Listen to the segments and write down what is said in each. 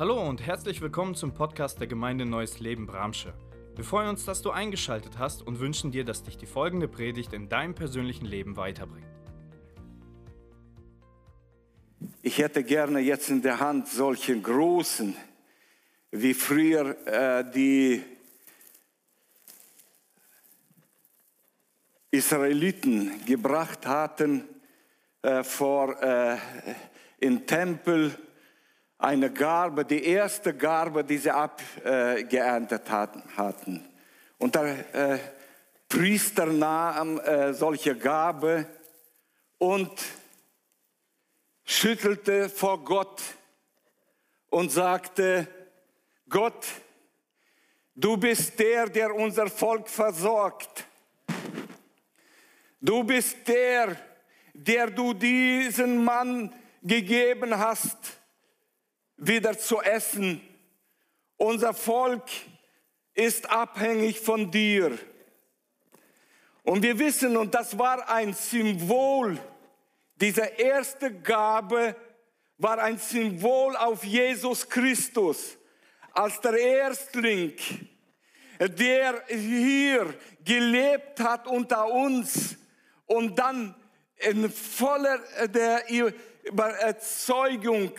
Hallo und herzlich willkommen zum Podcast der Gemeinde Neues Leben Bramsche. Wir freuen uns, dass du eingeschaltet hast und wünschen dir, dass dich die folgende Predigt in deinem persönlichen Leben weiterbringt. Ich hätte gerne jetzt in der Hand solche großen, wie früher äh, die Israeliten gebracht hatten äh, vor äh, in Tempel eine Garbe, die erste Garbe, die sie abgeerntet hatten. Und der äh, Priester nahm äh, solche Gabe und schüttelte vor Gott und sagte, Gott, du bist der, der unser Volk versorgt. Du bist der, der du diesen Mann gegeben hast wieder zu essen. Unser Volk ist abhängig von dir. Und wir wissen, und das war ein Symbol, diese erste Gabe war ein Symbol auf Jesus Christus als der Erstling, der hier gelebt hat unter uns und dann in voller der Überzeugung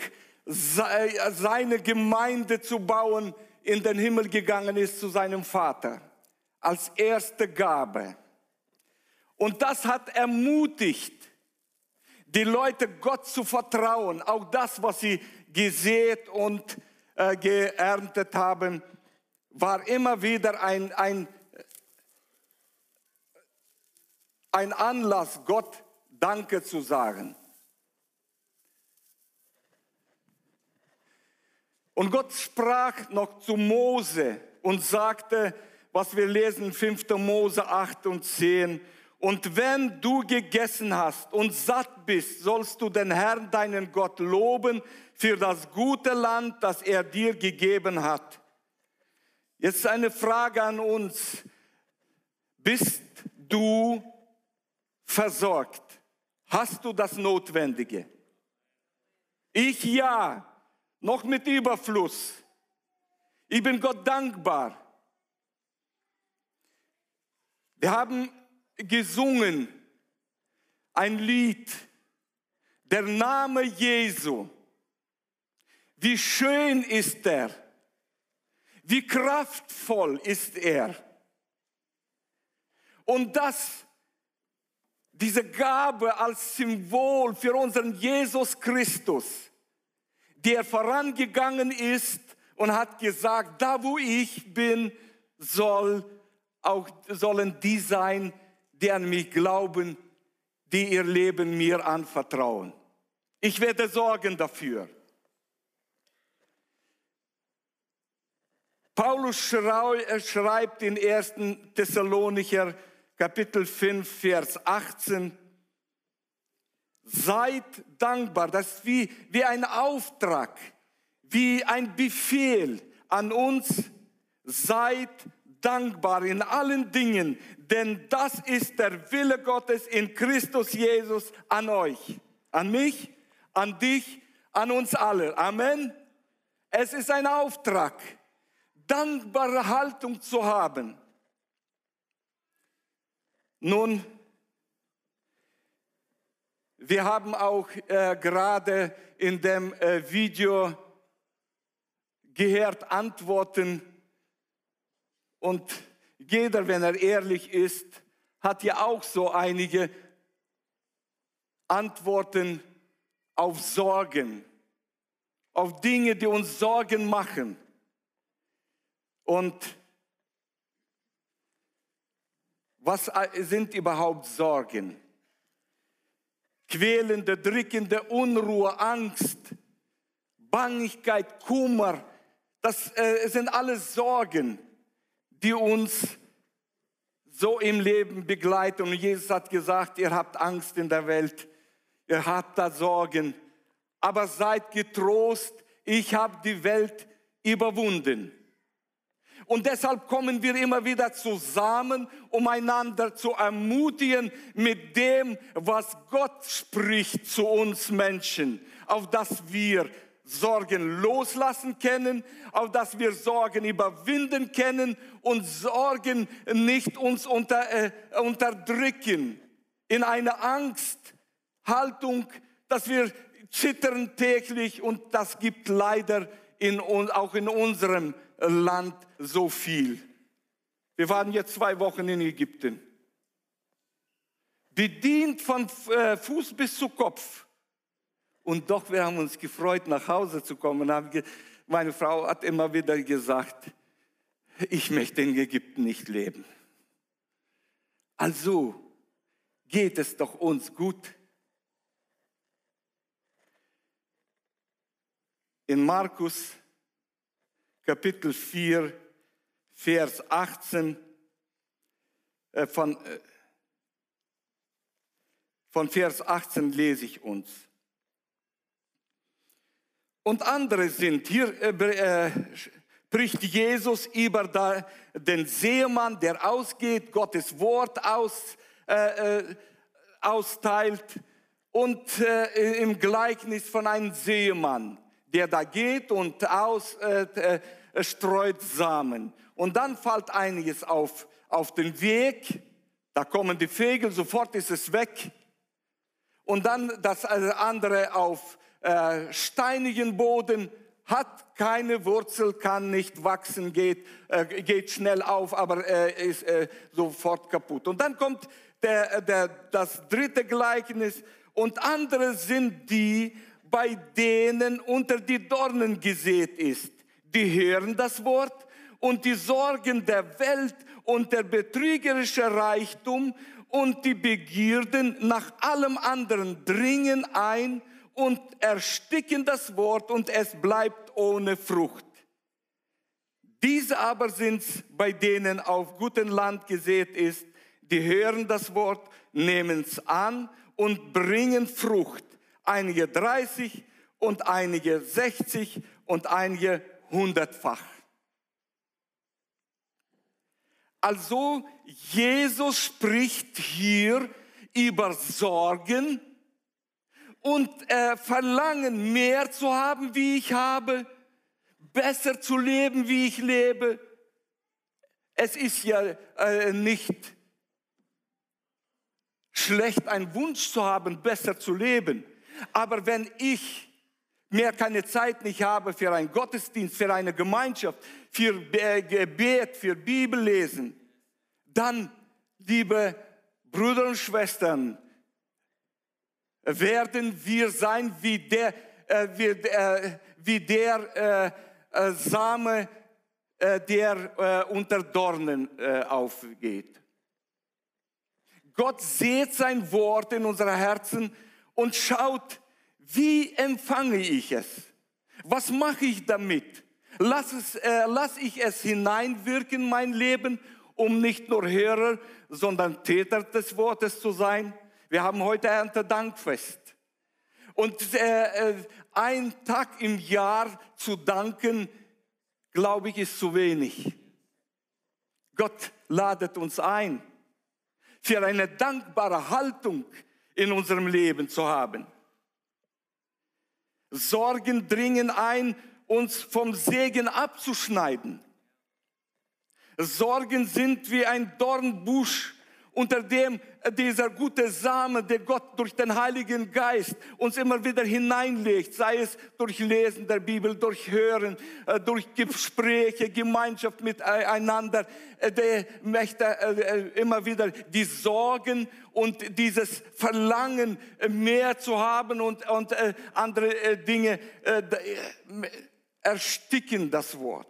seine Gemeinde zu bauen, in den Himmel gegangen ist zu seinem Vater als erste Gabe. Und das hat ermutigt, die Leute Gott zu vertrauen, auch das, was sie gesät und äh, geerntet haben, war immer wieder ein, ein, ein Anlass, Gott Danke zu sagen. Und Gott sprach noch zu Mose und sagte, was wir lesen, 5. Mose 8 und 10, und wenn du gegessen hast und satt bist, sollst du den Herrn, deinen Gott, loben für das gute Land, das er dir gegeben hat. Jetzt eine Frage an uns. Bist du versorgt? Hast du das Notwendige? Ich ja noch mit Überfluss. Ich bin Gott dankbar. Wir haben gesungen ein Lied, der Name Jesu. Wie schön ist er, wie kraftvoll ist er. Und das, diese Gabe als Symbol für unseren Jesus Christus, der vorangegangen ist und hat gesagt, da wo ich bin, soll auch, sollen die sein, die an mich glauben, die ihr Leben mir anvertrauen. Ich werde sorgen dafür. Paulus schreibt in 1. Thessalonicher Kapitel 5, Vers 18, Seid dankbar. Das ist wie, wie ein Auftrag, wie ein Befehl an uns. Seid dankbar in allen Dingen, denn das ist der Wille Gottes in Christus Jesus an euch, an mich, an dich, an uns alle. Amen. Es ist ein Auftrag, dankbare Haltung zu haben. Nun, wir haben auch äh, gerade in dem äh, Video gehört Antworten und jeder, wenn er ehrlich ist, hat ja auch so einige Antworten auf Sorgen, auf Dinge, die uns Sorgen machen. Und was äh, sind überhaupt Sorgen? Quälende, drückende Unruhe, Angst, Bangigkeit, Kummer. Das äh, sind alles Sorgen, die uns so im Leben begleiten. Und Jesus hat gesagt, ihr habt Angst in der Welt, ihr habt da Sorgen, aber seid getrost, ich habe die Welt überwunden. Und deshalb kommen wir immer wieder zusammen, um einander zu ermutigen mit dem, was Gott spricht zu uns Menschen, auf dass wir Sorgen loslassen können, auf dass wir Sorgen überwinden können und Sorgen nicht uns unter, äh, unterdrücken. In eine Angsthaltung, dass wir zittern täglich und das gibt leider in, auch in unserem Land so viel. Wir waren jetzt zwei Wochen in Ägypten. Bedient von äh, Fuß bis zu Kopf. Und doch, wir haben uns gefreut, nach Hause zu kommen. Meine Frau hat immer wieder gesagt, ich möchte in Ägypten nicht leben. Also geht es doch uns gut. In Markus Kapitel 4, Vers 18 äh, von, äh, von Vers 18 lese ich uns und andere sind. Hier äh, spricht Jesus über den Seemann, der ausgeht, Gottes Wort aus, äh, austeilt und äh, im Gleichnis von einem Seemann, der da geht und ausstreut äh, Samen. Und dann fällt einiges auf, auf den Weg, da kommen die Vögel, sofort ist es weg. Und dann das andere auf äh, steinigen Boden, hat keine Wurzel, kann nicht wachsen, geht, äh, geht schnell auf, aber äh, ist äh, sofort kaputt. Und dann kommt der, der, das dritte Gleichnis und andere sind die, bei denen unter die Dornen gesät ist. Die hören das Wort und die Sorgen der Welt und der betrügerische Reichtum und die Begierden nach allem anderen dringen ein und ersticken das Wort und es bleibt ohne Frucht. Diese aber sind bei denen auf gutem Land gesät ist, die hören das Wort, nehmen es an und bringen Frucht. Einige 30 und einige 60 und einige hundertfach. Also Jesus spricht hier über Sorgen, und äh, verlangen, mehr zu haben, wie ich habe, besser zu leben, wie ich lebe. Es ist ja äh, nicht schlecht, einen Wunsch zu haben, besser zu leben. Aber wenn ich mehr keine Zeit nicht habe für einen Gottesdienst, für eine Gemeinschaft, für Gebet, für Bibellesen, dann, liebe Brüder und Schwestern, werden wir sein wie der, äh, wie, äh, wie der äh, äh Same, äh, der äh, unter Dornen aufgeht. Gott sieht sein Wort in unseren Herzen und schaut, wie empfange ich es? Was mache ich damit? Lass, es, äh, lass ich es hineinwirken in mein Leben, um nicht nur Hörer, sondern Täter des Wortes zu sein? Wir haben heute Erntedankfest. Und äh, äh, ein Tag im Jahr zu danken, glaube ich, ist zu wenig. Gott ladet uns ein, für eine dankbare Haltung in unserem Leben zu haben. Sorgen dringen ein, uns vom Segen abzuschneiden. Sorgen sind wie ein Dornbusch, unter dem dieser gute Same, der Gott durch den Heiligen Geist uns immer wieder hineinlegt, sei es durch Lesen der Bibel, durch Hören, äh, durch Gespräche, Gemeinschaft miteinander, äh, der möchte äh, immer wieder die Sorgen und dieses Verlangen mehr zu haben und, und andere Dinge ersticken das Wort.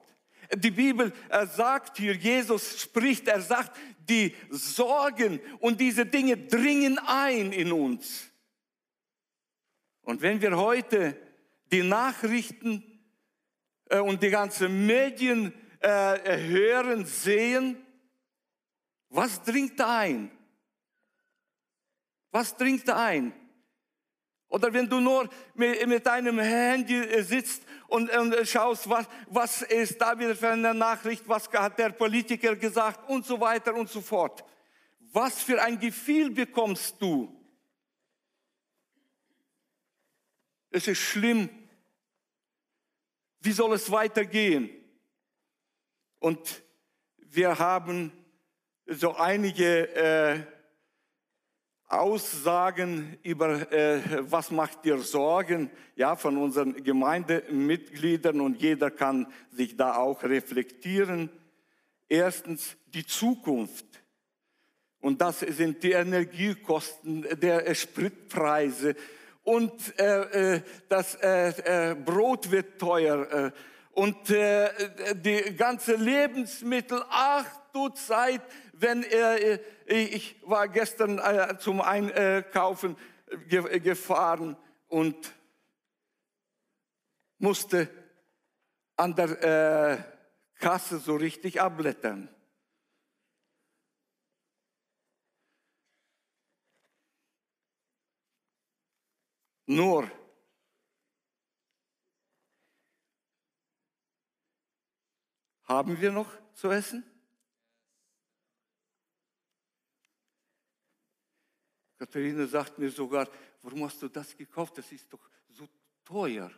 Die Bibel sagt hier, Jesus spricht, er sagt, die Sorgen und diese Dinge dringen ein in uns. Und wenn wir heute die Nachrichten äh, und die ganzen Medien äh, hören, sehen, was dringt ein? Was dringt ein? Oder wenn du nur mit, deinem Handy äh, sitzt und, und, schaust, was, was ist da wieder für eine Nachricht, was hat der Politiker gesagt und so weiter und so fort. Was für ein Gefühl bekommst du? Es ist schlimm, Wie soll es weitergehen? Und wir haben so einige äh, Aussagen über, äh, was macht dir Sorgen, ja, von unseren Gemeindemitgliedern und jeder kann sich da auch reflektieren. Erstens die Zukunft. Und das sind die Energiekosten, der Spritpreise und äh, äh das äh, äh, Brot wird teuer äh, und äh, die ganze Lebensmittel. Ach du Zeit, wenn er, ich war gestern zum Einkaufen gefahren und musste an der Kasse so richtig abblättern. Nur haben wir noch zu essen? Katharina sagt mir sogar, warum hast du das gekauft? Das ist doch so teuer.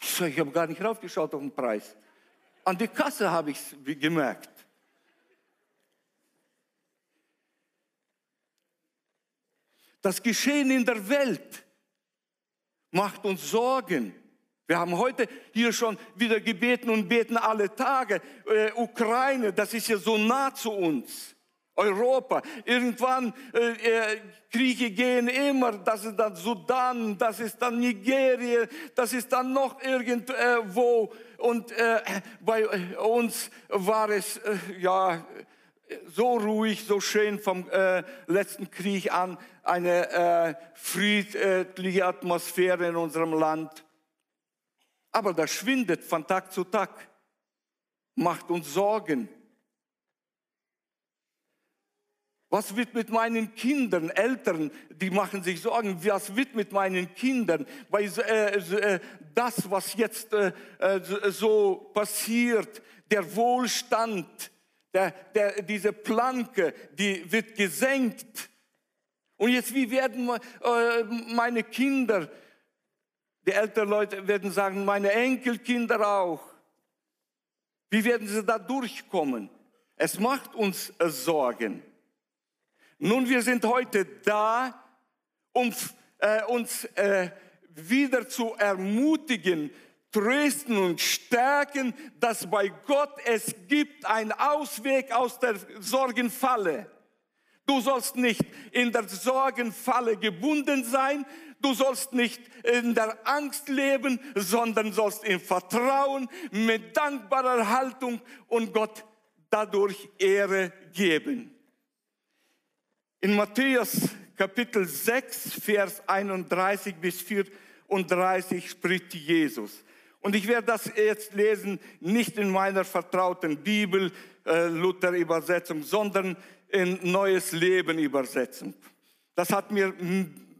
Ich sage, ich habe gar nicht raufgeschaut auf den Preis. An die Kasse habe ich es gemerkt. Das Geschehen in der Welt macht uns Sorgen. Wir haben heute hier schon wieder gebeten und beten alle Tage. Äh, Ukraine, das ist ja so nah zu uns. Europa. Irgendwann äh, äh Kriege gehen immer. Das ist dann Sudan, das ist dann Nigeria, das ist dann noch irgendwo. Und äh, bei uns war es äh, ja so ruhig, so schön vom äh, letzten Krieg an, eine äh, friedliche Atmosphäre in unserem Land. Aber das schwindet von Tag zu Tag, macht uns Sorgen. Was wird mit meinen Kindern, Eltern, die machen sich Sorgen, was wird mit meinen Kindern? Weil äh, äh, das, was jetzt äh, äh so passiert, der Wohlstand, der, der, diese Planke, die wird gesenkt. Und jetzt, wie werden äh, meine Kinder, die älteren Leute werden sagen, meine Enkelkinder auch, wie werden sie da durchkommen? Es macht uns Sorgen. Nun, wir sind heute da, um äh, uns äh, wieder zu ermutigen, trösten und stärken, dass bei Gott es gibt einen Ausweg aus der Sorgenfalle. Du sollst nicht in der Sorgenfalle gebunden sein, du sollst nicht in der Angst leben, sondern sollst im Vertrauen mit dankbarer Haltung und Gott dadurch Ehre geben. In Matthäus Kapitel 6, Vers 31 bis 34 spricht Jesus. Und ich werde das jetzt lesen, nicht in meiner vertrauten Bibel, äh, Luther-Übersetzung, sondern in Neues Leben-Übersetzung. Das hat mir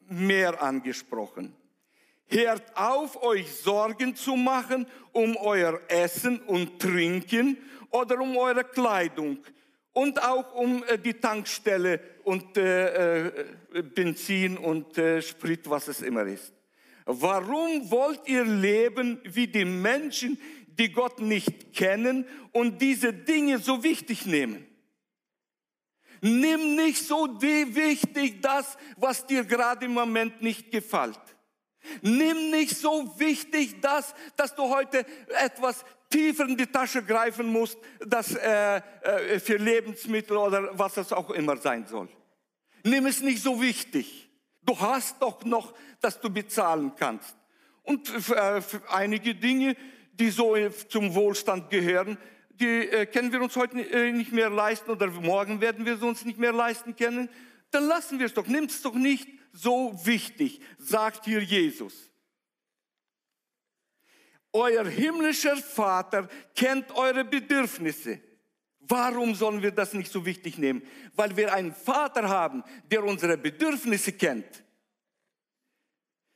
mehr angesprochen. Hört auf, euch Sorgen zu machen um euer Essen und Trinken oder um eure Kleidung und auch um äh, die Tankstelle und äh, äh, Benzin und äh, Sprit, was es immer ist. Warum wollt ihr leben wie die Menschen, die Gott nicht kennen und diese Dinge so wichtig nehmen? Nimm nicht so wichtig das, was dir gerade im Moment nicht gefällt. Nimm nicht so wichtig das, dass du heute etwas tiefer in die Tasche greifen musst, das äh, äh, für Lebensmittel oder was es auch immer sein soll. Nimm es nicht so wichtig. Du hast doch noch, dass du bezahlen kannst. Und äh, für einige Dinge, die so zum Wohlstand gehören, die äh, können wir uns heute äh, nicht mehr leisten oder morgen werden wir es uns nicht mehr leisten können. Dann lassen wir es doch. Nimm es doch nicht so wichtig, sagt hier Jesus. Euer himmlischer Vater kennt eure Bedürfnisse. Warum sollen wir das nicht so wichtig nehmen? Weil wir einen Vater haben, der unsere Bedürfnisse kennt.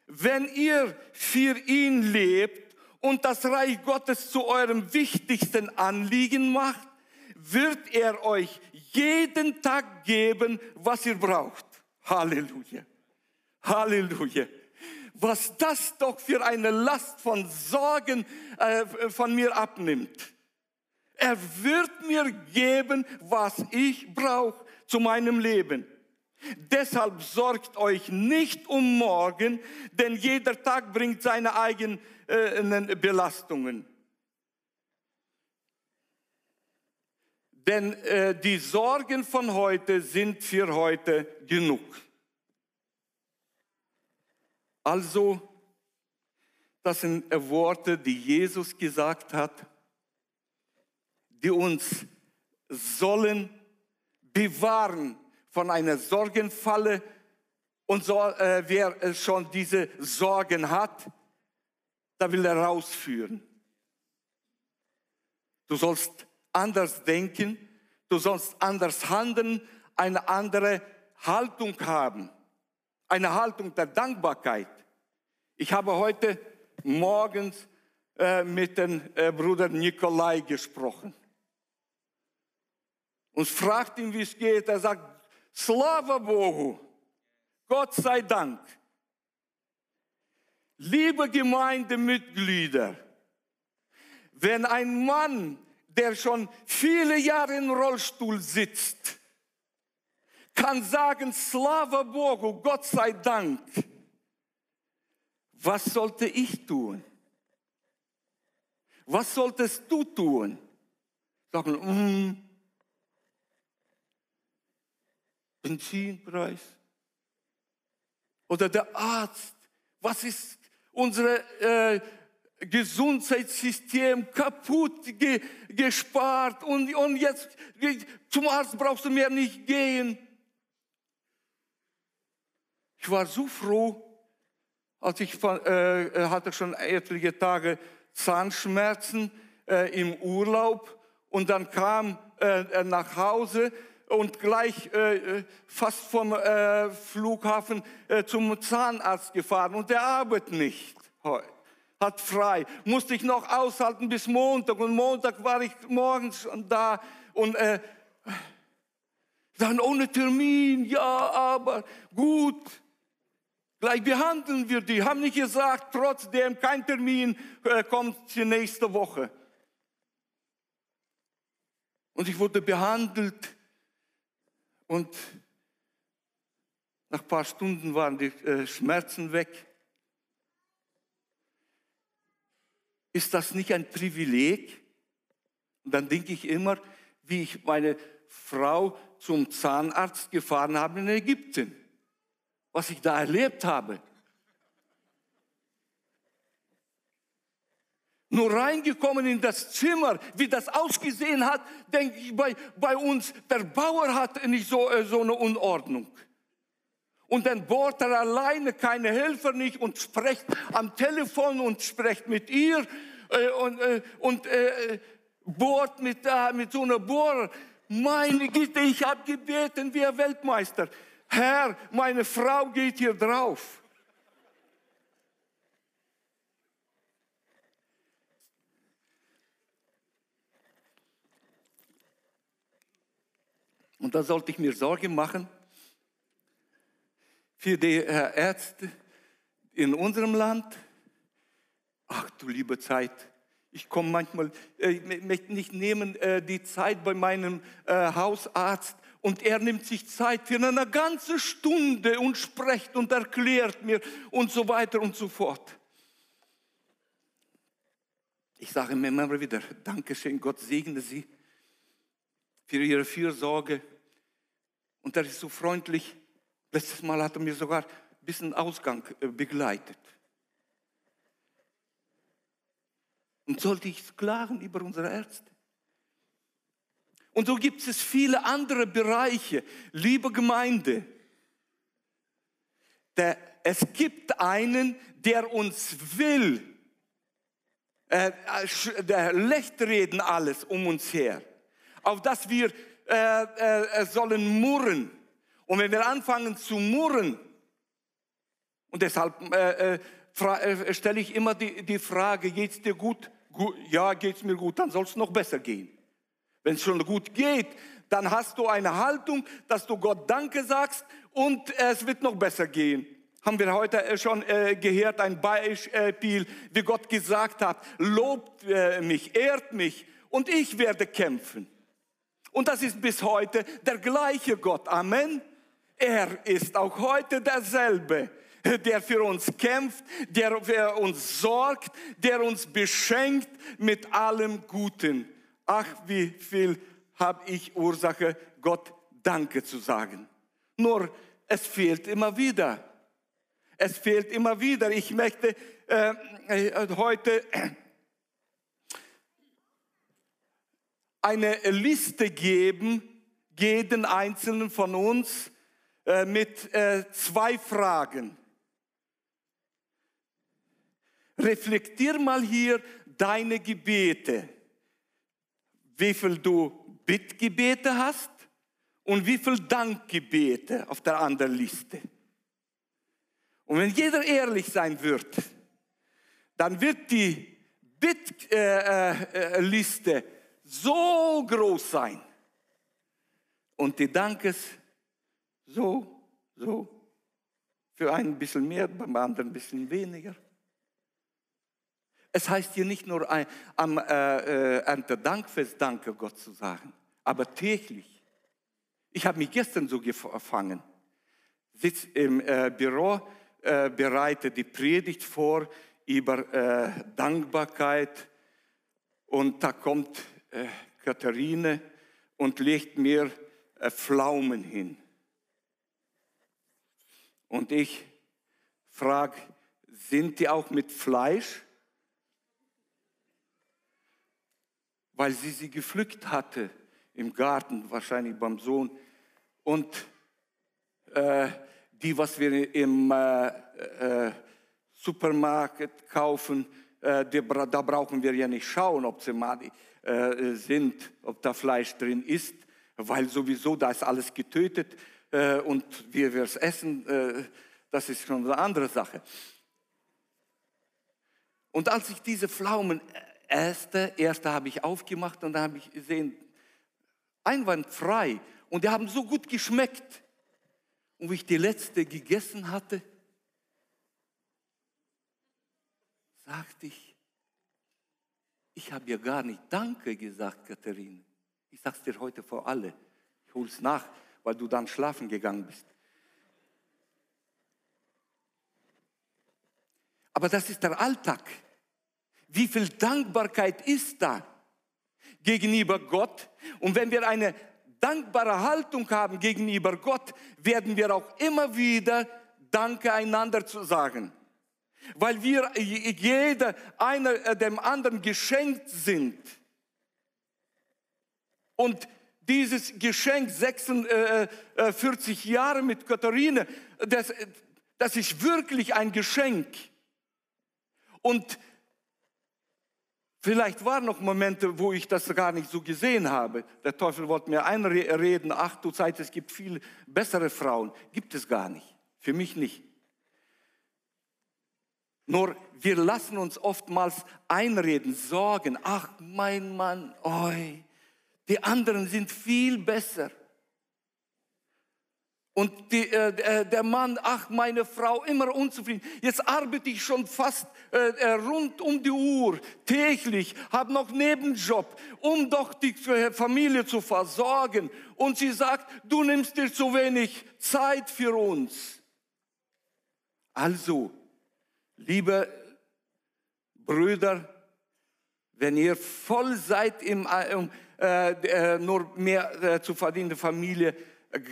Wenn ihr für ihn lebt und das Reich Gottes zu eurem wichtigsten Anliegen macht, wird er euch jeden Tag geben, was ihr braucht. Halleluja. Halleluja. was das doch für eine Last von Sorgen äh, von mir abnimmt. Er wird mir geben, was ich brauche zu meinem Leben. Deshalb sorgt euch nicht um morgen, denn jeder Tag bringt seine eigenen äh, Belastungen. Denn äh, die Sorgen von heute sind für heute genug. Also, das sind Worte, die Jesus gesagt hat, die uns sollen bewahren von einer Sorgenfalle. Und so, äh, wer schon diese Sorgen hat, da will er rausführen. Du sollst anders denken, du sollst anders handeln, eine andere Haltung haben, eine Haltung der Dankbarkeit. Ich habe heute morgens äh, mit dem äh, Bruder Nikolai gesprochen und fragt ihn, wie es geht. Er sagt, Slava Bogu, Gott sei Dank. Liebe Gemeindemitglieder, wenn ein Mann, der schon viele Jahre im Rollstuhl sitzt, kann sagen, Slava Bogu, Gott sei Dank, was sollte ich tun? Was solltest du tun? Sagen, mm, Benzinpreis. Oder der Arzt. Was ist unser äh, Gesundheitssystem kaputt ge, gespart und, und jetzt zum Arzt brauchst du mehr nicht gehen. Ich war so froh, als ich äh, äh, hatte schon etliche Tage Zahnschmerzen äh, im Urlaub und dann kam äh, äh nach Hause und gleich äh, fast vom äh, Flughafen äh, zum Zahnarzt gefahren und der arbeitet nicht hat frei. Musste ich noch aushalten bis Montag und Montag war ich morgens schon da und äh, dann ohne Termin, ja, aber gut. Gleich behandeln wir die. Haben nicht gesagt, trotzdem kein Termin äh, kommt die nächste Woche. Und ich wurde behandelt und nach ein paar Stunden waren die äh, Schmerzen weg. Ist das nicht ein Privileg? Und dann denke ich immer, wie ich meine Frau zum Zahnarzt gefahren habe in Ägypten was ich da erlebt habe. Nur reingekommen in das Zimmer, wie das ausgesehen hat, denke ich bei, bei uns, der Bauer hat nicht so, äh, so eine Unordnung. Und dann bohrt er alleine, keine Helfer nicht und spricht am Telefon und spricht mit ihr äh, und, äh, und äh, bohrt mit, äh, mit so einer Bohrer. Meine Güte, ich habe gebeten ein Weltmeister. Herr, meine Frau geht hier drauf. Und da sollte ich mir Sorgen machen für die Ärzte in unserem Land. Ach du liebe Zeit, ich komme manchmal, äh, ich möchte nicht nehmen äh, die Zeit bei meinem äh, Hausarzt und er nimmt sich Zeit für eine ganze Stunde und spricht und erklärt mir und so weiter und so fort. Ich sage mir immer wieder, Dankeschön, Gott segne Sie für Ihre Fürsorge. Und er ist so freundlich. Letztes Mal hat er mir sogar ein bisschen Ausgang äh, begleitet. Und sollte ich klagen über unsere Ärzte? Und so gibt es viele andere Bereiche. Liebe Gemeinde, der, es gibt einen, der uns will. Äh, der lächt reden alles um uns her. Auf das wir äh, äh, sollen murren. Und wenn wir anfangen zu murren, und deshalb äh, äh, äh, stelle ich immer die, die Frage, es dir gut? gut ja, es mir gut, dann soll es noch besser gehen. Wenn es schon gut geht, dann hast du eine Haltung, dass du Gott Danke sagst und es wird noch besser gehen. haben wir heute äh, schon äh, gehört, ein Beispiel, wie Gott gesagt hat, lobt äh, mich, ehrt mich und ich werde kämpfen. Und das ist bis heute der gleiche Gott. Amen. Er ist auch heute derselbe, der für uns kämpft, der für uns sorgt, der uns beschenkt mit allem Guten. Ach, wie viel habe ich Ursache, Gott Danke zu sagen. Nur es fehlt immer wieder. Es fehlt immer wieder. Ich möchte äh, äh, heute eine Liste geben, jeden einzelnen von uns, äh, mit äh, zwei Fragen. Reflektier mal hier deine Gebete, wie viel du Bittgebete hast und wie viel Dankgebete auf der anderen Liste. Und wenn jeder ehrlich sein wird, dann wird die Bittliste äh, äh, so groß sein und die Dankes so, so, für einen ein bisschen mehr, beim anderen ein bisschen weniger. Es heißt hier nicht nur ein, am äh, äh, Erntedankfest Danke Gott zu sagen, aber täglich. Ich habe mich gestern so gefangen. Sitz im äh, Büro, äh, bereite die Predigt vor über äh, Dankbarkeit und da kommt äh, Katharine und legt mir äh, Pflaumen hin. Und ich frage, sind die auch mit Fleisch? Weil sie sie gepflückt hatte im Garten, wahrscheinlich beim Sohn. Und äh, die, was wir im äh, äh, Supermarkt kaufen, äh, die, da brauchen wir ja nicht schauen, ob sie mal äh, sind, ob da Fleisch drin ist, weil sowieso da ist alles getötet äh, und wie wir es essen, das ist schon eine andere Sache. Und als ich diese Pflaumen erste, erste habe ich aufgemacht und da habe ich gesehen, einwandfrei und die haben so gut geschmeckt. Und wie ich die letzte gegessen hatte, sagte ich, ich habe ja gar nicht Danke gesagt, Katharine. Ich sage es dir heute vor alle. Ich hole es nach weil du dann schlafen gegangen bist. Aber das ist der Alltag. Wie viel Dankbarkeit ist da gegenüber Gott? Und wenn wir eine dankbare Haltung haben gegenüber Gott, werden wir auch immer wieder Danke einander zu sagen. Weil wir jeder einer äh, dem anderen geschenkt sind. Und dieses Geschenk 46 äh, äh, Jahre mit Katharine, das, das ist wirklich ein Geschenk. Und vielleicht waren noch Momente, wo ich das gar nicht so gesehen habe. Der Teufel wollte mir einreden, ach du Zeit, es gibt viel bessere Frauen. Gibt es gar nicht. Für mich nicht. Nur wir lassen uns oftmals einreden, sorgen, ach mein Mann, oi, die anderen sind viel besser. Und die, äh, äh, der Mann, ach, meine Frau, immer unzufrieden. Jetzt arbeite ich schon fast äh, äh rund um die Uhr, täglich, habe noch Nebenjob, um doch die Familie zu versorgen. Und sie sagt, du nimmst dir zu wenig Zeit für uns. Also, liebe Brüder, wenn ihr voll seid im, äh, äh, nur mehr zu verdienende Familie,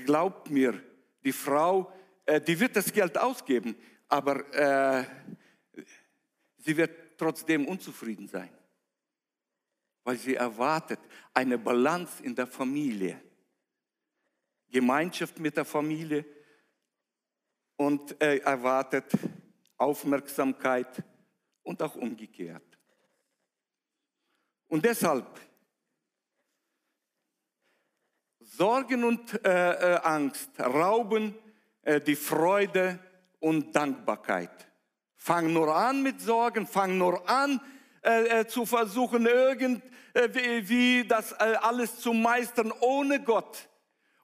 glaubt mir, die Frau, die wird das Geld ausgeben, aber sie wird trotzdem unzufrieden sein, weil sie erwartet eine Balance in der Familie, Gemeinschaft mit der Familie und erwartet Aufmerksamkeit und auch umgekehrt. Und deshalb Sorgen und äh, äh, Angst rauben äh, die Freude und Dankbarkeit. Fang nur an mit Sorgen, fang nur an äh, äh zu versuchen, irgendwie äh, das alles zu meistern ohne Gott,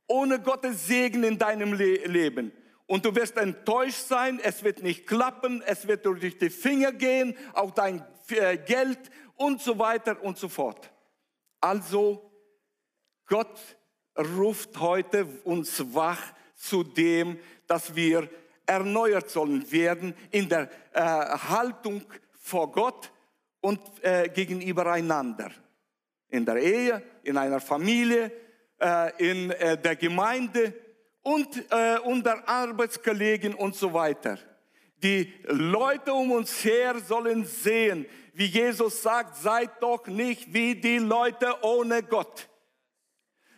ohne Gottes Segen in deinem Le Leben. und du wirst enttäuscht sein, es wird nicht klappen, es wird durch die Finger gehen, auch dein Geld und so weiter und so fort. Also, Gott ruft heute uns wach zu dem, dass wir erneuert sollen werden in der äh, Haltung vor Gott und äh, gegenüber einander. In der Ehe, in einer Familie, äh, in äh, der Gemeinde und äh, unter Arbeitskollegen und so weiter. Die Leute um uns her sollen sehen, wie Jesus sagt, seid doch nicht wie die Leute ohne Gott.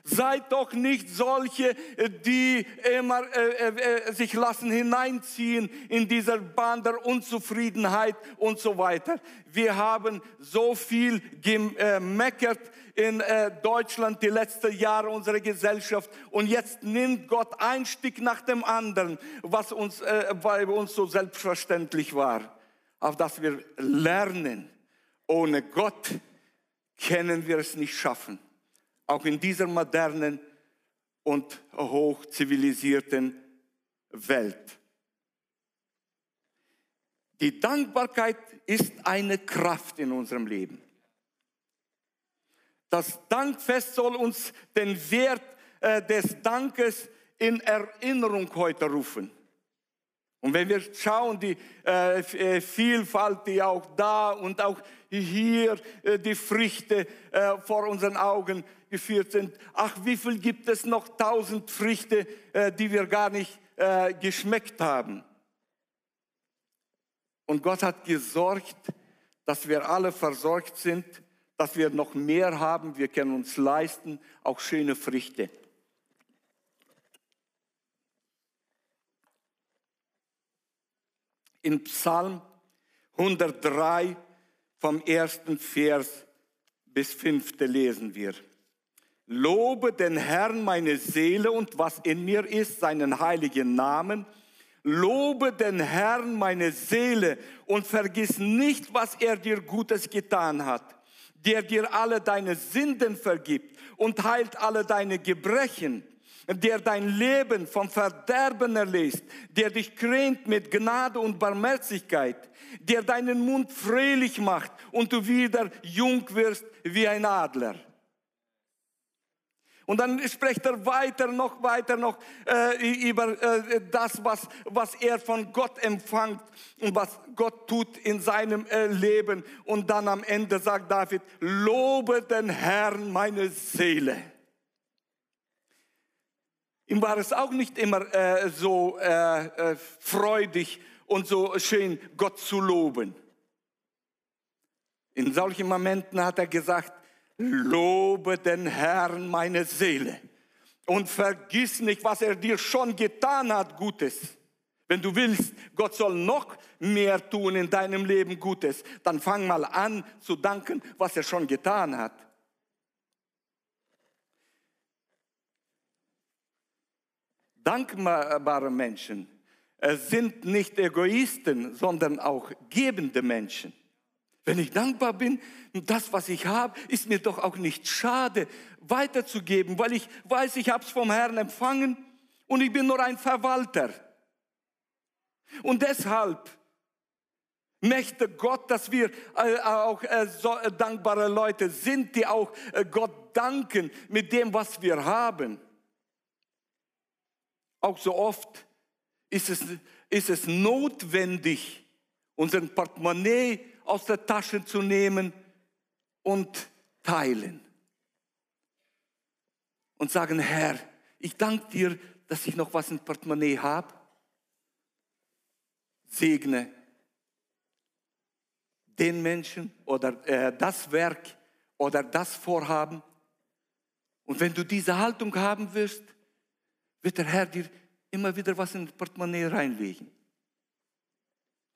Seid doch nicht solche, die immer äh, äh, sich lassen hineinziehen in dieser Bahn der Unzufriedenheit und so weiter. Wir haben so viel gemeckert in äh, Deutschland die letzten Jahre unserer Gesellschaft und jetzt nimmt Gott ein Stück nach dem anderen, was uns, äh, bei uns so selbstverständlich war, auf das wir lernen. Ohne Gott können wir es nicht schaffen auch in dieser modernen und hochzivilisierten Welt. Die Dankbarkeit ist eine Kraft in unserem Leben. Das Dankfest soll uns den Wert äh, des Dankes in Erinnerung heute rufen. Und wenn wir schauen, die äh, äh, Vielfalt, die auch da und auch hier äh, die Früchte äh, vor unseren Augen geführt sind, ach, wie viel gibt es noch tausend Früchte, äh, die wir gar nicht äh, geschmeckt haben. Und Gott hat gesorgt, dass wir alle versorgt sind, dass wir noch mehr haben, wir können uns leisten, auch schöne Früchte. In Psalm 103 vom ersten Vers bis fünfte lesen wir. Lobe den Herrn meine Seele und was in mir ist, seinen heiligen Namen. Lobe den Herrn meine Seele und vergiss nicht, was er dir Gutes getan hat, der dir alle deine Sünden vergibt und heilt alle deine Gebrechen der dein Leben vom Verderben erlässt, der dich krönt mit Gnade und Barmherzigkeit, der deinen Mund fröhlich macht und du wieder jung wirst wie ein Adler. Und dann spricht er weiter, noch weiter, noch äh, über äh, das, was, was er von Gott empfängt und was Gott tut in seinem äh, Leben. Und dann am Ende sagt David, lobe den Herrn meine Seele. Ihm war es auch nicht immer äh, so äh, äh, freudig und so schön, Gott zu loben. In solchen Momenten hat er gesagt, lobe den Herrn meine Seele und vergiss nicht, was er dir schon getan hat, Gutes. Wenn du willst, Gott soll noch mehr tun in deinem Leben Gutes, dann fang mal an zu danken, was er schon getan hat. Dankbare Menschen sind nicht Egoisten, sondern auch gebende Menschen. Wenn ich dankbar bin, das, was ich habe, ist mir doch auch nicht schade weiterzugeben, weil ich weiß, ich habe es vom Herrn empfangen und ich bin nur ein Verwalter. Und deshalb möchte Gott, dass wir äh, auch äh, so dankbare Leute sind, die auch äh, Gott danken mit dem, was wir haben. Auch so oft ist es, ist es notwendig, unseren Portemonnaie aus der Tasche zu nehmen und teilen. Und sagen, Herr, ich danke dir, dass ich noch was im Portemonnaie habe. Segne den Menschen oder äh, das Werk oder das Vorhaben. Und wenn du diese Haltung haben wirst, wird der Herr dir immer wieder was in das Portemonnaie reinlegen.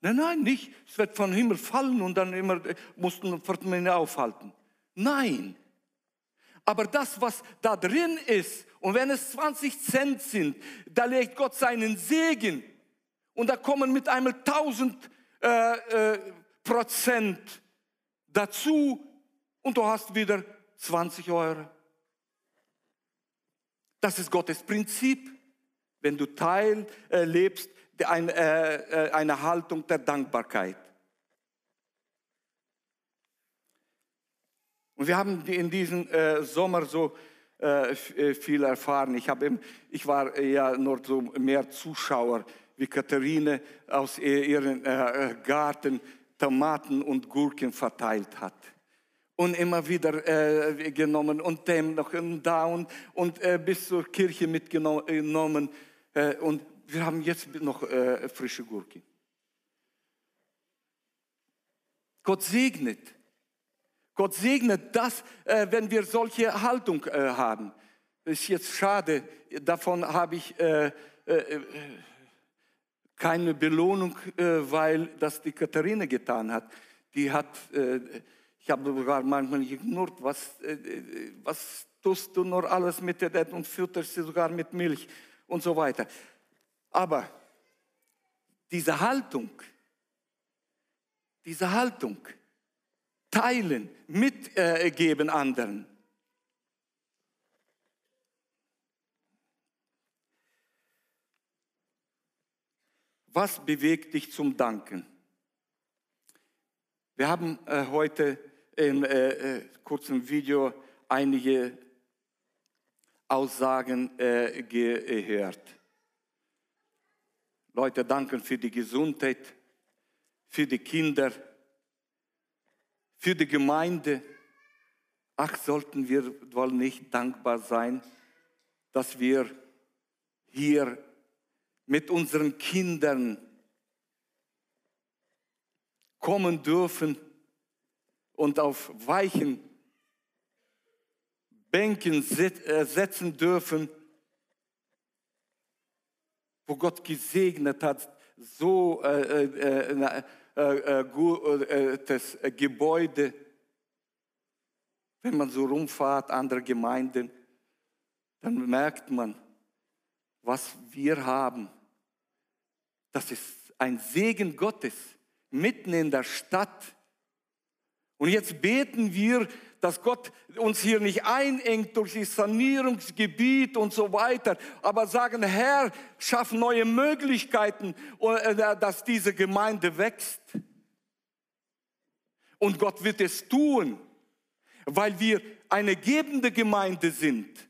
Nein, nein, nicht. Es wird vom Himmel fallen und dann immer äh, musst du ein Portemonnaie aufhalten. Nein. Aber das, was da drin ist, und wenn es 20 Cent sind, da legt Gott seinen Segen. Und da kommen mit einmal 1000 äh, äh, Prozent dazu und du hast wieder 20 Euro. Das ist Gottes Prinzip. wenn du Teil äh, lebst, ein, äh, äh, eine Haltung der Dankbarkeit. Und wir haben in diesem äh, Sommer so äh, äh, viel erfahren. Ich, im, ich war ja nur so mehr Zuschauer, wie Katharine aus ihrem Garten Tomaten und Gurken verteilt hat und immer wieder äh, genommen und dem noch und da und, und äh, bis zur Kirche mitgenommen. Äh, und wir haben jetzt noch äh, frische Gurken. Gott segnet. Gott segnet das, äh, wenn wir solche Haltung äh, haben. Ist jetzt schade, davon habe ich keine Belohnung, weil das die Katharine getan hat. Die hat ich habe sogar manchmal ignoriert, was, äh, äh, was tust du nur alles mit der und fütterst sie sogar mit Milch und so weiter. Aber diese Haltung, diese Haltung, teilen, mitgeben anderen. Was bewegt dich zum Danken? Wir haben äh, heute im äh, äh, kurzen Video einige Aussagen äh, gehört. Leute danken für die Gesundheit, für die Kinder, für die Gemeinde. Ach, sollten wir wohl nicht dankbar sein, dass wir hier mit unseren Kindern kommen dürfen und auf weichen Bänken äh, setzen dürfen, wo Gott gesegnet hat, so äh, äh, äh, äh das Gebäude, wenn man so rumfahrt, andere Gemeinden, dann merkt man, was wir haben. Das ist ein Segen Gottes mitten in der Stadt und jetzt beten wir, dass Gott uns hier nicht einengt durch das Sanierungsgebiet und so weiter, aber sagen, Herr, schaff neue Möglichkeiten, äh, dass diese Gemeinde wächst. Und Gott wird es tun, weil wir eine gebende Gemeinde sind.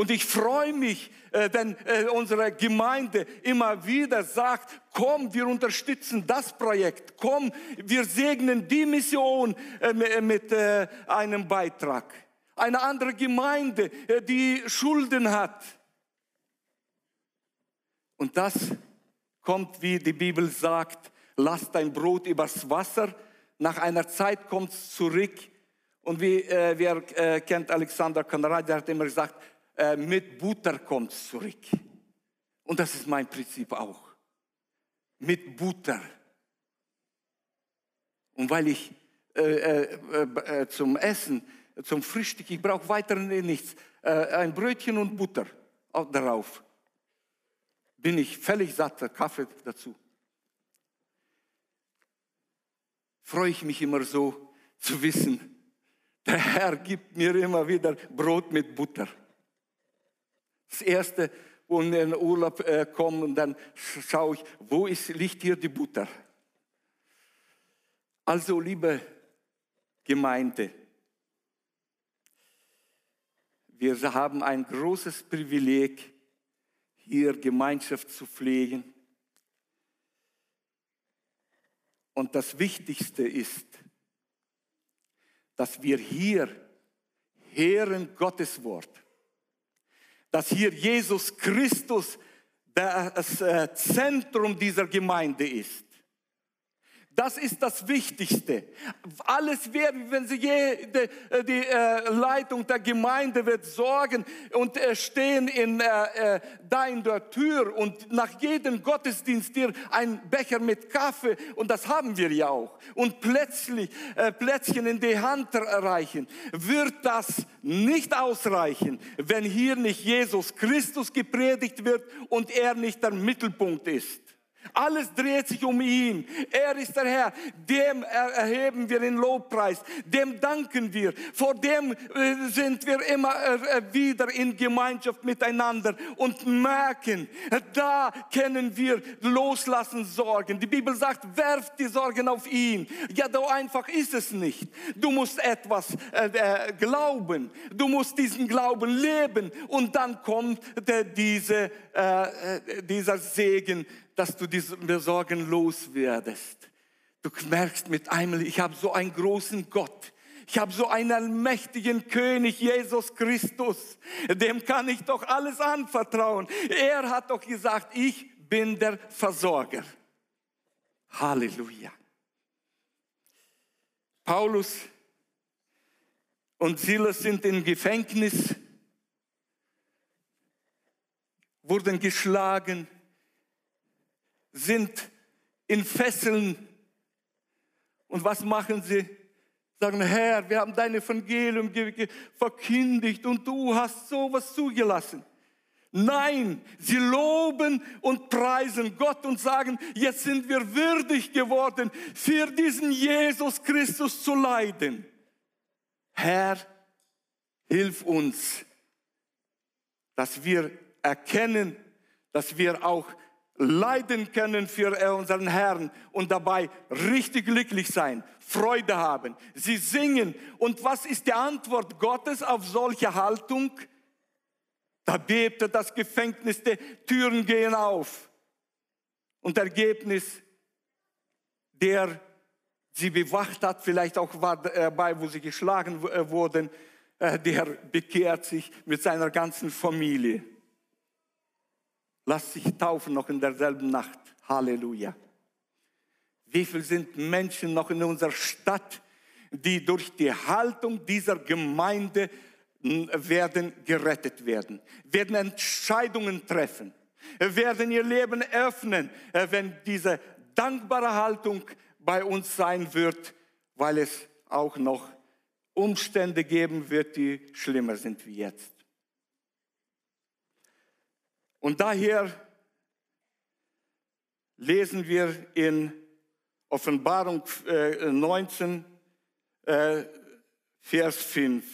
Und ich freue mich, äh, wenn äh, unsere Gemeinde immer wieder sagt, komm, wir unterstützen das Projekt, komm, wir segnen die Mission äh, mit einem Beitrag. Eine andere Gemeinde, die Schulden hat. Und das kommt, wie die Bibel sagt, lass dein Brot übers Wasser, nach einer Zeit kommt es zurück. Und wie, äh, wer äh, kennt Alexander Konrad, der hat immer gesagt, äh, mit Butter kommt zurück. Und das ist mein Prinzip auch. Mit Butter. Und weil ich äh, äh, äh zum Essen, zum Frühstück, ich brauche weiter nichts, äh, ein Brötchen und Butter auch darauf, bin ich völlig satt, Kaffee dazu. Freue ich mich immer so zu wissen, der Herr gibt mir immer wieder Brot mit Butter. Das Erste, wo wir in den Urlaub äh, kommen, und dann schaue ich, wo ist, liegt hier die Butter? Also, liebe Gemeinde, wir haben ein großes Privileg, hier Gemeinschaft zu pflegen. Und das Wichtigste ist, dass wir hier hören Gottes Wort dass hier Jesus Christus das äh, Zentrum dieser Gemeinde ist. Das ist das Wichtigste. Alles werden, wenn sie je, die, die äh, Leitung der Gemeinde wird sorgen und äh, stehen in, äh, äh, da in der Tür und nach jedem Gottesdienst dir ein Becher mit Kaffee und das haben wir ja auch und plötzlich äh, Plätzchen in die Hand reichen, wird das nicht ausreichen, wenn hier nicht Jesus Christus gepredigt wird und er nicht der Mittelpunkt ist. Alles dreht sich um ihn. Er ist der Herr. Dem erheben wir den Lobpreis. Dem danken wir. Vor dem äh, sind wir immer äh, äh, wieder in Gemeinschaft miteinander und merken, da können wir loslassen Sorgen. Die Bibel sagt, werft die Sorgen auf ihn. Ja, so einfach ist es nicht. Du musst etwas äh, glauben. Du musst diesen Glauben leben. Und dann kommt diese, äh, dieser Segen dass du diese Sorgen loswerdest. Du merkst mit einmal, ich habe so einen großen Gott. Ich habe so einen allmächtigen König, Jesus Christus. Dem kann ich doch alles anvertrauen. Er hat doch gesagt, ich bin der Versorger. Halleluja. Paulus und Silas sind im Gefängnis, wurden geschlagen, sind in Fesseln. Und was machen sie? Sagen, Herr, wir haben dein Evangelium verkündigt und du hast sowas zugelassen. Nein, sie loben und preisen Gott und sagen, jetzt sind wir würdig geworden, für diesen Jesus Christus zu leiden. Herr, hilf uns, dass wir erkennen, dass wir auch leiden können für unseren Herrn und dabei richtig glücklich sein, Freude haben. Sie singen. Und was ist die Antwort Gottes auf solche Haltung? Da bebte das Gefängnis, die Türen gehen auf. Und Ergebnis, der sie bewacht hat, vielleicht auch war dabei, wo sie geschlagen äh, wurden, äh, der bekehrt sich mit seiner ganzen Familie. Lass sich taufen noch in derselben Nacht. Halleluja. Wie viele sind Menschen noch in unserer Stadt, die durch die Haltung dieser Gemeinde werden gerettet werden, werden Entscheidungen treffen, werden ihr Leben öffnen, äh, wenn diese dankbare Haltung bei uns sein wird, weil es auch noch Umstände geben wird, die schlimmer sind wie jetzt. Und daher lesen wir in Offenbarung 19, äh, äh, Vers 5.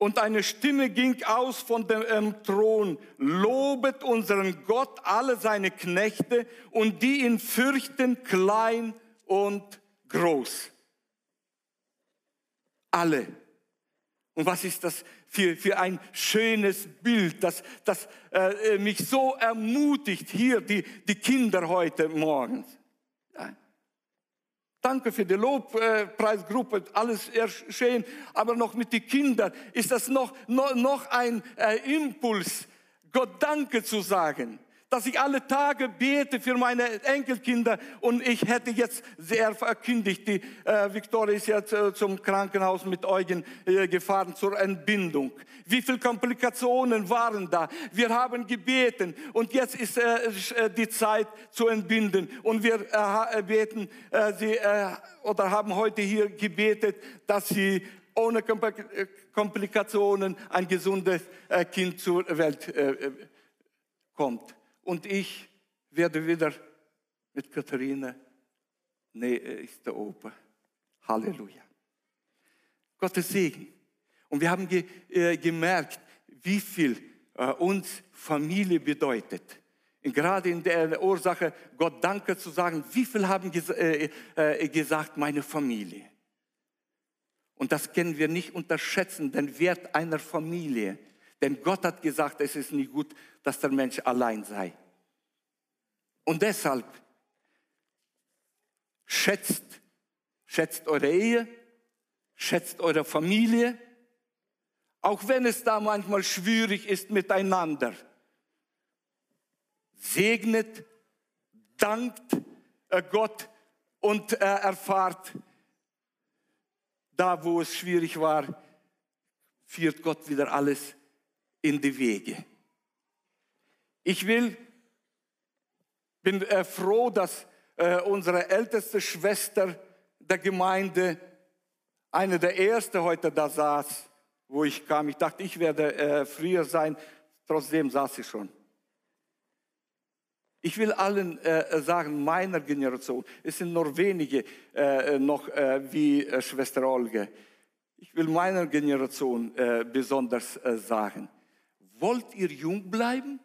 Und eine Stimme ging aus von dem ähm, Thron, lobet unseren Gott, alle seine Knechte und die ihn fürchten, klein und groß alle. Und was ist das für, für ein schönes Bild, das, das äh, mich so ermutigt, hier die, die Kinder heute morgens. Ja. Danke für die Lobpreisgruppe, alles schön, aber noch mit den Kindern ist das noch, noch, noch ein äh, Impuls, Gott Danke zu sagen dass ich alle Tage bete für meine Enkelkinder und ich hätte jetzt sehr verkündigt, die äh, Victoria ist jetzt äh, zum Krankenhaus mit Eugen äh, gefahren zur Entbindung. Wie viele Komplikationen waren da? Wir haben gebeten und jetzt ist äh, äh die Zeit zu entbinden und wir äh, beten, äh, sie äh, oder haben heute hier gebetet, dass sie ohne Komplikationen ein gesundes Kind zur Welt kommt und ich werde wieder mit Katharina, der Opa. Halleluja. Gottes Segen. Und wir haben ge, äh, gemerkt, wie viel äh, uns Familie bedeutet. Und gerade in der Ursache, Gott danke zu sagen, wie viel haben ges äh, äh, gesagt, meine Familie. Und das können wir nicht unterschätzen, den Wert einer Familie. Denn Gott hat gesagt, es ist nicht gut, dass der Mensch allein sei. Und deshalb schätzt, schätzt eure Ehe, schätzt eure Familie, auch wenn es da manchmal schwierig ist miteinander. Segnet, dankt äh, Gott und äh, erfahrt, da wo es schwierig war, führt Gott wieder alles in die Wege. Ich will, bin äh, froh, dass äh, unsere älteste Schwester der Gemeinde, eine der ersten heute da saß, wo ich kam. Ich dachte, ich werde äh, früher sein. Trotzdem saß ich schon. Ich will allen äh, sagen, meiner Generation, es sind nur wenige äh, noch äh, wie äh, Schwester Olga. Ich will meiner Generation äh, besonders äh, sagen, wollt ihr jung bleiben?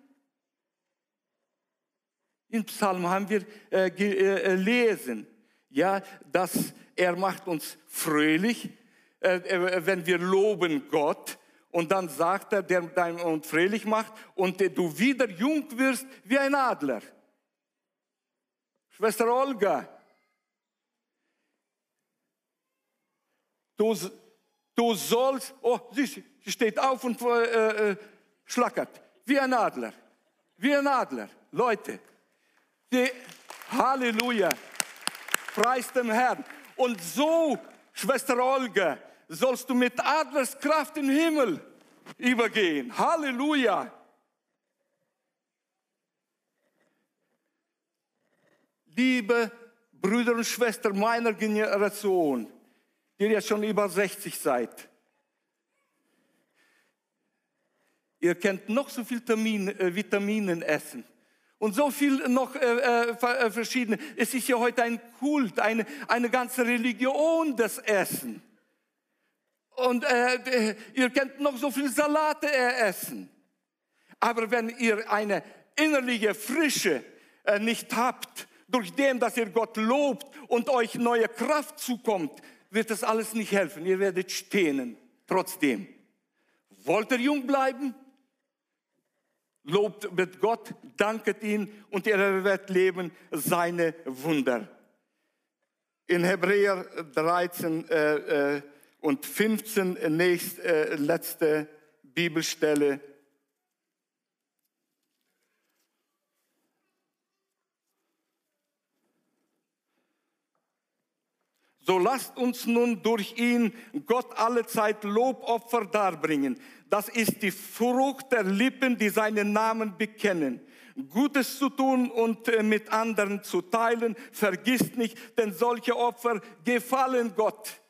Im Psalm haben wir gelesen, ja, dass er macht uns fröhlich, wenn wir loben Gott. Und dann sagt er, der dein und fröhlich macht und du wieder jung wirst wie ein Adler. Schwester Olga, du, du sollst, oh, sie steht auf und äh, äh, schlackert, wie ein Adler, wie ein Adler. Leute, die, Halleluja, preis dem Herrn. Und so, Schwester Olga, sollst du mit Adlerskraft im Himmel übergehen. Halleluja. Liebe Brüder und Schwestern meiner Generation, die jetzt schon über 60 seid, ihr könnt noch so viel Termin, äh, Vitaminen essen und so viel noch äh, äh, äh, verschiedene. Es ist ja heute ein Kult, eine, eine ganze Religion des Essen. Und äh, ihr könnt noch so viel Salate äh, essen. Aber wenn ihr eine innerliche Frische äh, nicht habt, durch dem, dass ihr Gott lobt und euch neue Kraft zukommt, wird das alles nicht helfen. Ihr werdet stehen, trotzdem. Wollt ihr jung bleiben? Lobt mit Gott, danket ihn und ihr werdet leben seine Wunder. In Hebräer 13 äh, äh, und 15, nächst, äh, letzte Bibelstelle. So lasst uns nun durch ihn Gott alle Zeit Lobopfer darbringen. Das ist die Frucht der Lippen, die seinen Namen bekennen. Gutes zu tun und äh, mit anderen zu teilen, vergisst nicht, denn solche Opfer gefallen Gott.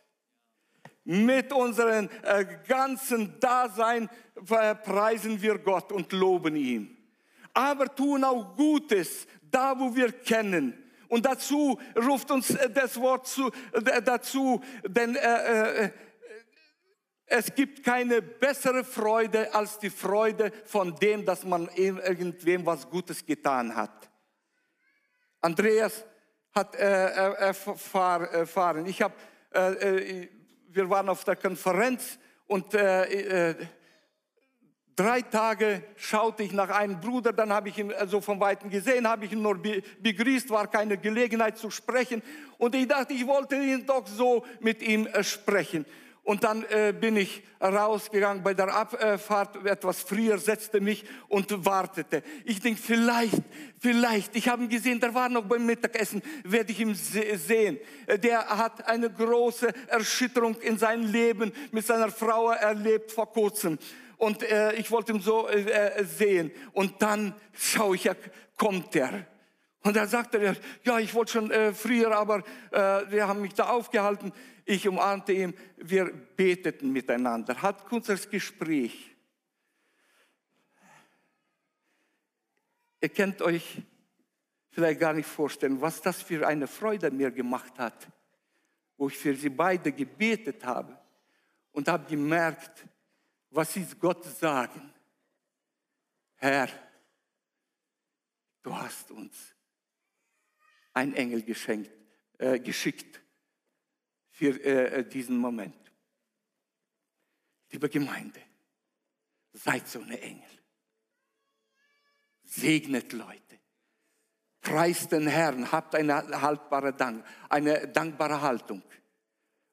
Mit unserem äh, ganzen Dasein preisen wir Gott und loben ihn. Aber tun auch Gutes, da wo wir kennen und dazu ruft uns äh, das Wort zu, dazu, denn äh, es gibt keine bessere Freude als die Freude von dem, dass man irgendwem was Gutes getan hat. Andreas hat äh, erfahren, ich habe, äh, wir waren auf der Konferenz und äh, Drei Tage schaute ich nach einem Bruder, dann habe ich ihn so also von Weitem gesehen, habe ich ihn nur begrüßt, war keine Gelegenheit zu sprechen. Und ich dachte, ich wollte ihn doch so mit ihm äh, sprechen. Und dann äh, bin ich rausgegangen bei der Abfahrt etwas früher, setzte mich und wartete. Ich denke, vielleicht, vielleicht, ich habe ihn gesehen, der war noch beim Mittagessen, werde ich ihn se sehen. Der hat eine große Erschütterung in seinem Leben mit seiner Frau erlebt vor kurzem und äh, ich wollte ihn so äh, äh, sehen. Und dann schaue ich, kommt er. Und dann sagte er, ja, ich wollte schon äh, früher, aber äh, wir haben mich da aufgehalten. Ich umarmte ihn, wir beteten miteinander, hat kurzes Gespräch. Ihr könnt euch vielleicht gar nicht vorstellen, was das für eine Freude mir gemacht hat, wo ich für sie beide gebetet habe und habe gemerkt, was ist Gott sagen? Herr, du hast uns einen Engel geschenkt, äh, geschickt für äh, diesen Moment. Liebe Gemeinde, seid so eine Engel. Segnet Leute. Preist den Herrn, habt eine haltbare Dank, eine dankbare Haltung.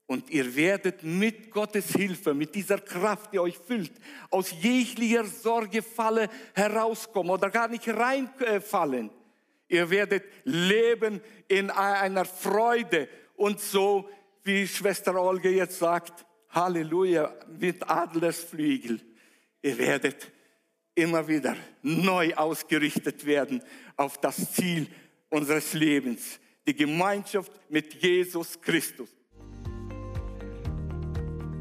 Und ihr werdet mit Gottes Hilfe, mit dieser Kraft, die euch füllt, aus jeglicher Sorgefalle herauskommen oder gar nicht reinfallen. Ihr werdet leben in einer Freude und so, wie Schwester Olga jetzt sagt, Halleluja, mit Adlersflügel. Ihr werdet immer wieder neu ausgerichtet werden auf das Ziel unseres Lebens, die Gemeinschaft mit Jesus Christus.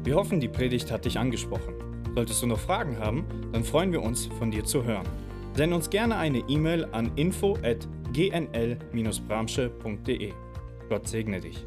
Wir hoffen, die Predigt hat dich angesprochen. Solltest du noch Fragen haben, dann freuen wir uns, von dir zu hören. Send uns gerne eine E-Mail an info@gnl-bramsche.de. Gott segne dich.